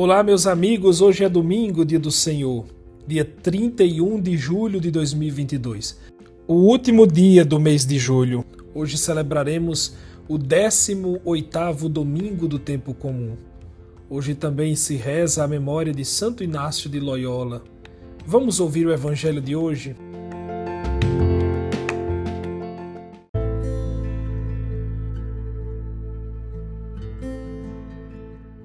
Olá, meus amigos. Hoje é domingo, dia do Senhor, dia 31 de julho de 2022. O último dia do mês de julho. Hoje celebraremos o 18º domingo do tempo comum. Hoje também se reza a memória de Santo Inácio de Loyola. Vamos ouvir o evangelho de hoje?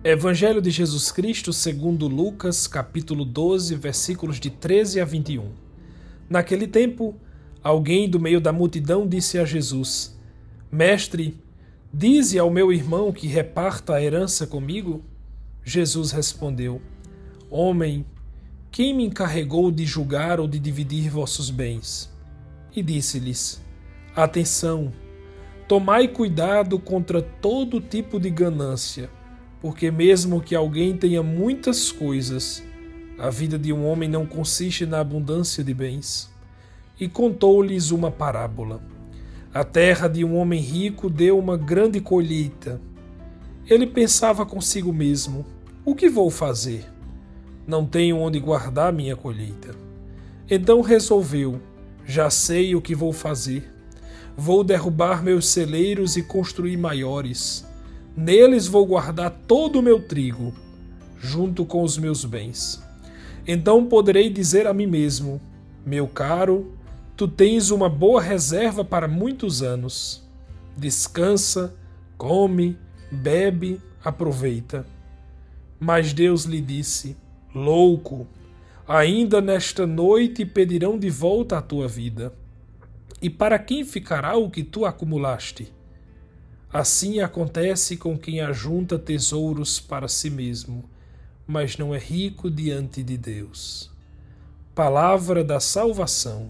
Evangelho de Jesus Cristo segundo Lucas, capítulo 12, versículos de 13 a 21. Naquele tempo, alguém do meio da multidão disse a Jesus: Mestre, dize ao meu irmão que reparta a herança comigo? Jesus respondeu: Homem, quem me encarregou de julgar ou de dividir vossos bens? E disse-lhes: Atenção, tomai cuidado contra todo tipo de ganância porque mesmo que alguém tenha muitas coisas, a vida de um homem não consiste na abundância de bens. E contou-lhes uma parábola. A terra de um homem rico deu uma grande colheita. Ele pensava consigo mesmo: o que vou fazer? Não tenho onde guardar minha colheita. Então resolveu: já sei o que vou fazer. Vou derrubar meus celeiros e construir maiores Neles vou guardar todo o meu trigo, junto com os meus bens. Então poderei dizer a mim mesmo: Meu caro, tu tens uma boa reserva para muitos anos. Descansa, come, bebe, aproveita. Mas Deus lhe disse: Louco, ainda nesta noite pedirão de volta a tua vida. E para quem ficará o que tu acumulaste? Assim acontece com quem ajunta tesouros para si mesmo, mas não é rico diante de Deus. Palavra da Salvação.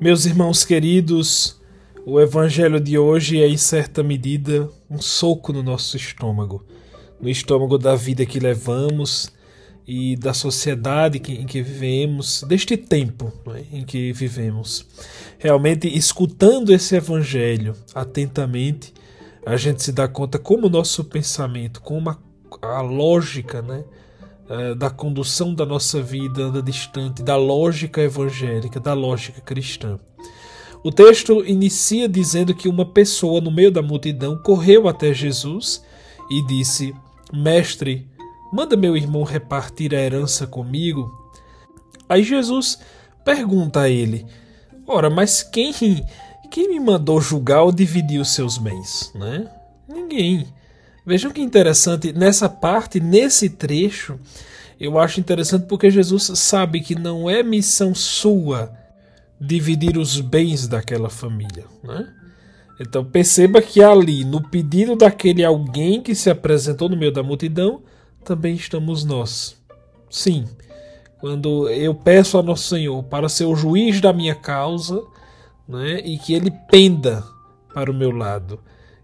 Meus irmãos queridos, o Evangelho de hoje é, em certa medida, um soco no nosso estômago, no estômago da vida que levamos e da sociedade em que vivemos, deste tempo é, em que vivemos. Realmente, escutando esse evangelho atentamente, a gente se dá conta como o nosso pensamento, como a, lógica né, é, da condução da nossa vida anda distante da lógica evangélica, da lógica cristã. O texto inicia dizendo que uma pessoa no meio da multidão correu até Jesus e disse: Mestre, Manda meu irmão repartir a herança comigo. Aí Jesus pergunta a ele: Ora, mas quem, quem me mandou julgar ou dividir os seus bens? Né? Ninguém. Vejam que interessante, nessa parte, nesse trecho, eu acho interessante porque Jesus sabe que não é missão sua dividir os bens daquela família. Né? Então perceba que ali, no pedido daquele alguém que se apresentou no meio da multidão, também estamos nós. Sim, quando eu peço a Nosso Senhor para ser o juiz da minha causa né, e que Ele penda para o meu lado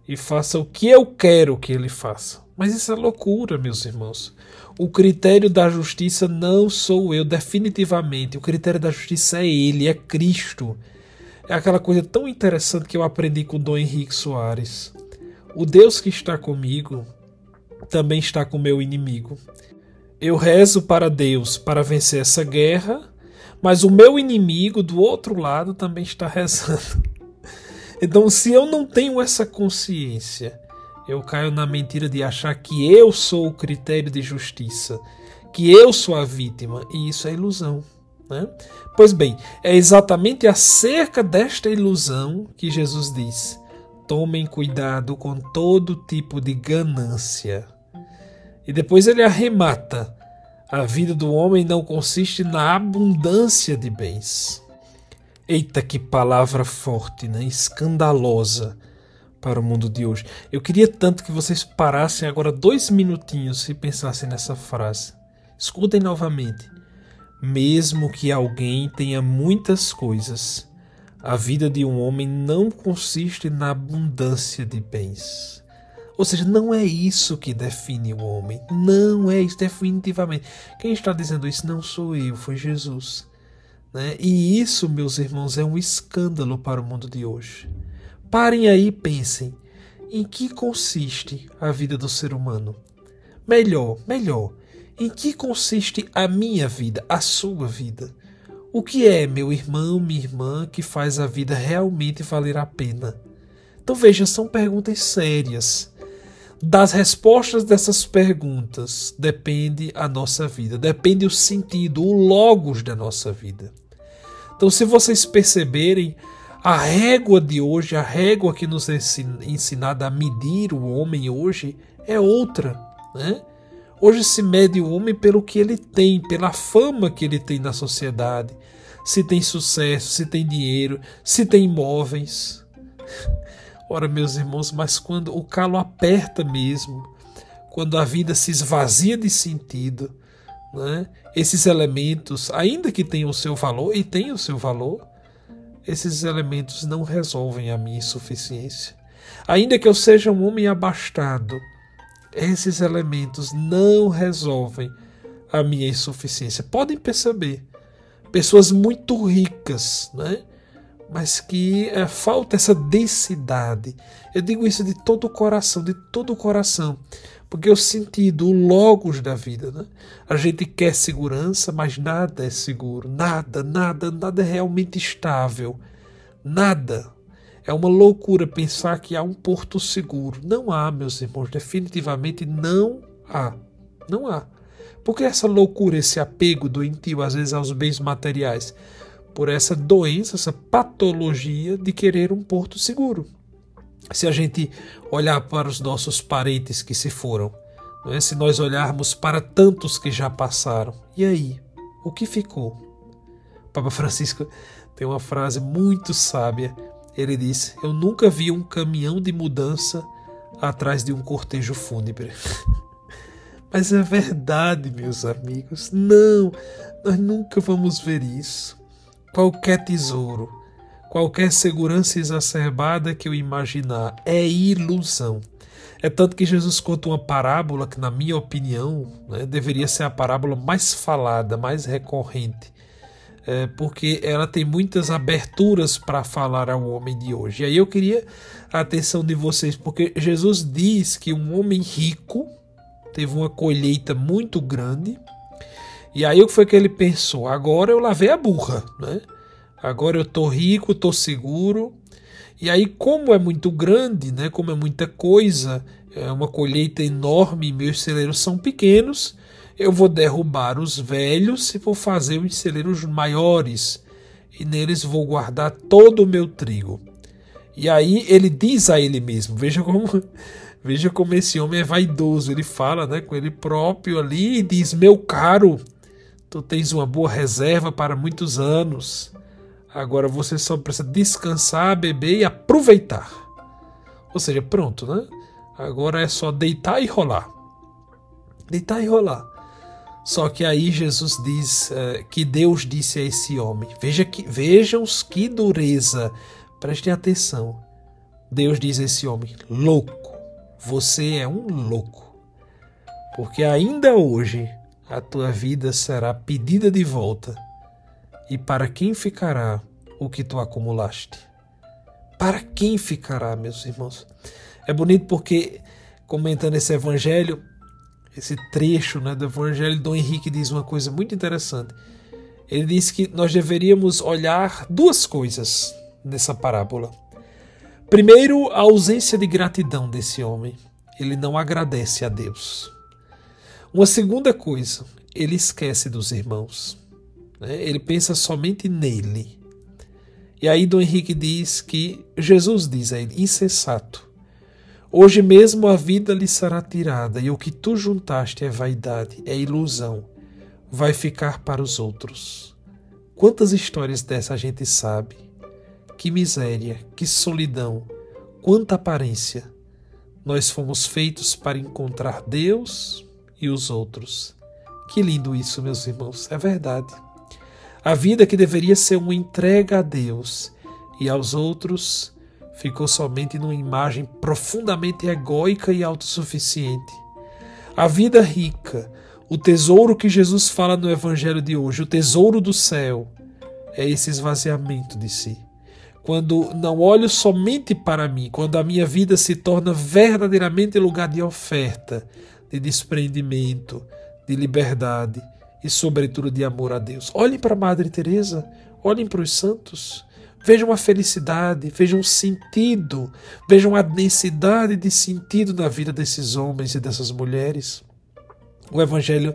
e faça o que eu quero que Ele faça. Mas isso é loucura, meus irmãos. O critério da justiça não sou eu, definitivamente. O critério da justiça é Ele, é Cristo. É aquela coisa tão interessante que eu aprendi com o Dom Henrique Soares. O Deus que está comigo também está com meu inimigo. Eu rezo para Deus para vencer essa guerra, mas o meu inimigo do outro lado também está rezando. Então, se eu não tenho essa consciência, eu caio na mentira de achar que eu sou o critério de justiça, que eu sou a vítima, e isso é ilusão. Né? Pois bem, é exatamente acerca desta ilusão que Jesus diz: tomem cuidado com todo tipo de ganância. E depois ele arremata: a vida do homem não consiste na abundância de bens. Eita, que palavra forte, né? escandalosa para o mundo de hoje. Eu queria tanto que vocês parassem agora dois minutinhos e pensassem nessa frase. Escutem novamente. Mesmo que alguém tenha muitas coisas, a vida de um homem não consiste na abundância de bens. Ou seja, não é isso que define o homem. Não é isso, definitivamente. Quem está dizendo isso não sou eu, foi Jesus. Né? E isso, meus irmãos, é um escândalo para o mundo de hoje. Parem aí e pensem em que consiste a vida do ser humano. Melhor, melhor, em que consiste a minha vida, a sua vida? O que é, meu irmão, minha irmã, que faz a vida realmente valer a pena? Então veja, são perguntas sérias. Das respostas dessas perguntas depende a nossa vida, depende o sentido, o logos da nossa vida. Então, se vocês perceberem, a régua de hoje, a régua que nos é ensinada a medir o homem hoje, é outra. Né? Hoje se mede o homem pelo que ele tem, pela fama que ele tem na sociedade, se tem sucesso, se tem dinheiro, se tem imóveis. Ora, meus irmãos, mas quando o calo aperta mesmo, quando a vida se esvazia de sentido, né? esses elementos, ainda que tenham o seu valor, e tenham o seu valor, esses elementos não resolvem a minha insuficiência. Ainda que eu seja um homem abastado, esses elementos não resolvem a minha insuficiência. Podem perceber, pessoas muito ricas, né? Mas que é, falta essa densidade. Eu digo isso de todo o coração, de todo o coração, porque o sentido, o logos da vida, né? A gente quer segurança, mas nada é seguro, nada, nada, nada é realmente estável, nada. É uma loucura pensar que há um porto seguro. Não há, meus irmãos, definitivamente não há. Não há. Por que essa loucura, esse apego doentio, às vezes, aos bens materiais? Por essa doença, essa patologia de querer um porto seguro. Se a gente olhar para os nossos parentes que se foram, é? se nós olharmos para tantos que já passaram, e aí? O que ficou? Papa Francisco tem uma frase muito sábia. Ele diz: Eu nunca vi um caminhão de mudança atrás de um cortejo fúnebre. Mas é verdade, meus amigos. Não, nós nunca vamos ver isso. Qualquer tesouro, qualquer segurança exacerbada que eu imaginar é ilusão. É tanto que Jesus conta uma parábola que, na minha opinião, né, deveria ser a parábola mais falada, mais recorrente, é, porque ela tem muitas aberturas para falar ao homem de hoje. E aí eu queria a atenção de vocês, porque Jesus diz que um homem rico teve uma colheita muito grande. E aí o que foi que ele pensou? Agora eu lavei a burra, né? Agora eu tô rico, tô seguro. E aí como é muito grande, né? Como é muita coisa, é uma colheita enorme, meus celeiros são pequenos. Eu vou derrubar os velhos e vou fazer os celeiros maiores, e neles vou guardar todo o meu trigo. E aí ele diz a ele mesmo, veja como Veja como esse homem é vaidoso. Ele fala né, com ele próprio ali e diz: Meu caro, tu tens uma boa reserva para muitos anos. Agora você só precisa descansar, beber e aproveitar. Ou seja, pronto, né? Agora é só deitar e rolar. Deitar e rolar. Só que aí Jesus diz é, que Deus disse a esse homem: Veja que, vejam que dureza. Prestem atenção. Deus diz a esse homem: louco você é um louco. Porque ainda hoje a tua vida será pedida de volta. E para quem ficará o que tu acumulaste? Para quem ficará, meus irmãos? É bonito porque, comentando esse evangelho, esse trecho né, do evangelho, Dom Henrique diz uma coisa muito interessante. Ele diz que nós deveríamos olhar duas coisas nessa parábola. Primeiro, a ausência de gratidão desse homem. Ele não agradece a Deus. Uma segunda coisa, ele esquece dos irmãos. Né? Ele pensa somente nele. E aí Dom Henrique diz que Jesus diz a ele: insensato. Hoje mesmo a vida lhe será tirada, e o que tu juntaste é vaidade, é ilusão. Vai ficar para os outros. Quantas histórias dessa a gente sabe? Que miséria, que solidão, quanta aparência. Nós fomos feitos para encontrar Deus e os outros. Que lindo isso, meus irmãos, é verdade. A vida que deveria ser uma entrega a Deus e aos outros ficou somente numa imagem profundamente egóica e autossuficiente. A vida rica, o tesouro que Jesus fala no Evangelho de hoje, o tesouro do céu, é esse esvaziamento de si. quando não olho somente para mim, quando a minha vida se torna verdadeiramente lugar de oferta, de desprendimento, de liberdade e, sobretudo, de amor a Deus. Olhem para Madre Teresa, olhem para os santos. Vejam a felicidade, vejam o sentido, vejam a densidade de sentido na vida desses homens e dessas mulheres. O Evangelho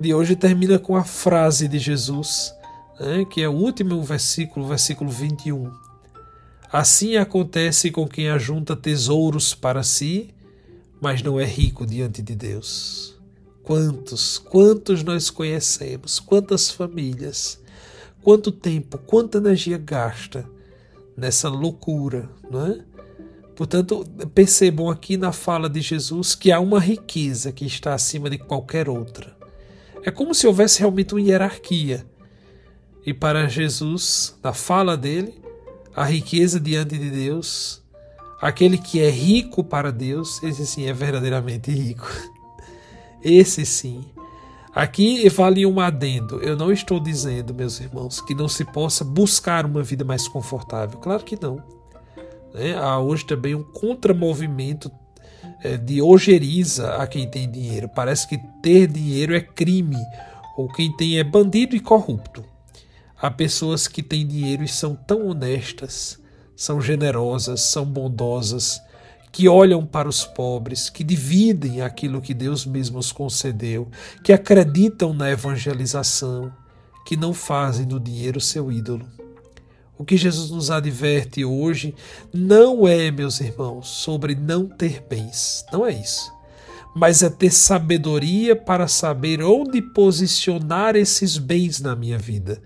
de hoje termina com a frase de Jesus, né, que é o último versículo, versículo 21. Assim acontece com quem ajunta tesouros para si, mas não é rico diante de Deus. Quantos, quantos nós conhecemos, quantas famílias quanto tempo, quanta energia gasta nessa loucura, não é? Portanto, percebam aqui na fala de Jesus que há uma riqueza que está acima de qualquer outra. É como se houvesse realmente uma hierarquia. E para Jesus, na fala dele, a riqueza diante de Deus, aquele que é rico para Deus, esse sim é verdadeiramente rico. Esse sim Aqui vale um adendo. Eu não estou dizendo, meus irmãos, que não se possa buscar uma vida mais confortável. Claro que não. Né? Há hoje também um contramovimento é, de ojeriza a quem tem dinheiro. Parece que ter dinheiro é crime, ou quem tem é bandido e corrupto. Há pessoas que têm dinheiro e são tão honestas, são generosas, são bondosas, que olham para os pobres, que dividem aquilo que Deus mesmo os concedeu, que acreditam na evangelização, que não fazem do dinheiro seu ídolo. O que Jesus nos adverte hoje não é, meus irmãos, sobre não ter bens, não é isso. Mas é ter sabedoria para saber onde posicionar esses bens na minha vida,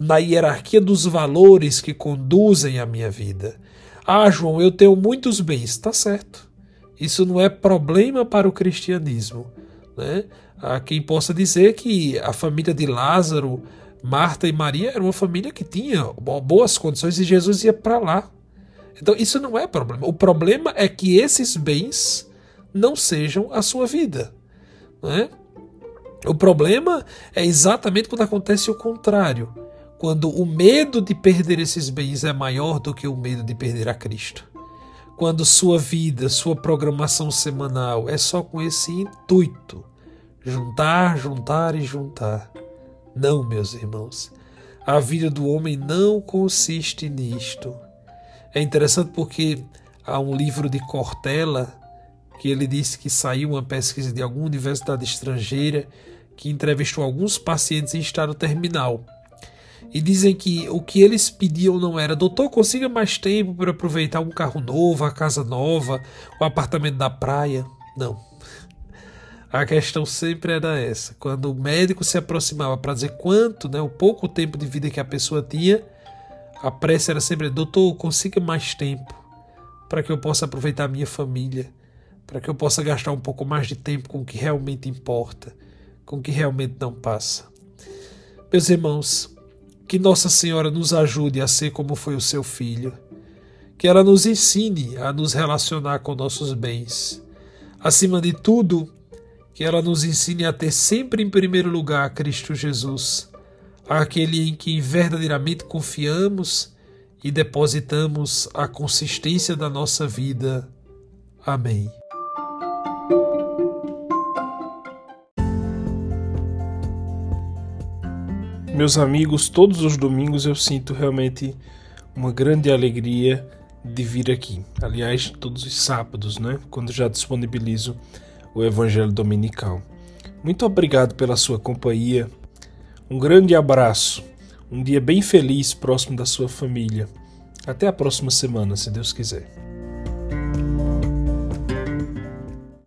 na hierarquia dos valores que conduzem a minha vida ah, João, eu tenho muitos bens. Está certo. Isso não é problema para o cristianismo. Né? Há quem possa dizer que a família de Lázaro, Marta e Maria era uma família que tinha boas condições e Jesus ia para lá. Então isso não é problema. O problema é que esses bens não sejam a sua vida. Né? O problema é exatamente quando acontece o contrário quando o medo de perder esses bens é maior do que o medo de perder a Cristo. Quando sua vida, sua programação semanal é só com esse intuito: juntar, juntar e juntar. Não, meus irmãos. A vida do homem não consiste nisto. É interessante porque há um livro de Cortella que ele disse que saiu uma pesquisa de alguma universidade estrangeira que entrevistou alguns pacientes em estado terminal e dizem que o que eles pediam não era, doutor, consiga mais tempo para aproveitar um carro novo, a casa nova, o apartamento da praia. Não. A questão sempre era essa. Quando o médico se aproximava para dizer quanto, né, o pouco tempo de vida que a pessoa tinha, a prece era sempre: doutor, consiga mais tempo para que eu possa aproveitar a minha família, para que eu possa gastar um pouco mais de tempo com o que realmente importa, com o que realmente não passa. Meus irmãos, que Nossa Senhora nos ajude a ser como foi o seu filho. Que ela nos ensine a nos relacionar com nossos bens. Acima de tudo, que ela nos ensine a ter sempre em primeiro lugar Cristo Jesus, aquele em quem verdadeiramente confiamos e depositamos a consistência da nossa vida. Amém. Meus amigos, todos os domingos eu sinto realmente uma grande alegria de vir aqui. Aliás, todos os sábados, né? Quando já disponibilizo o Evangelho Dominical. Muito obrigado pela sua companhia. Um grande abraço. Um dia bem feliz próximo da sua família. Até a próxima semana, se Deus quiser.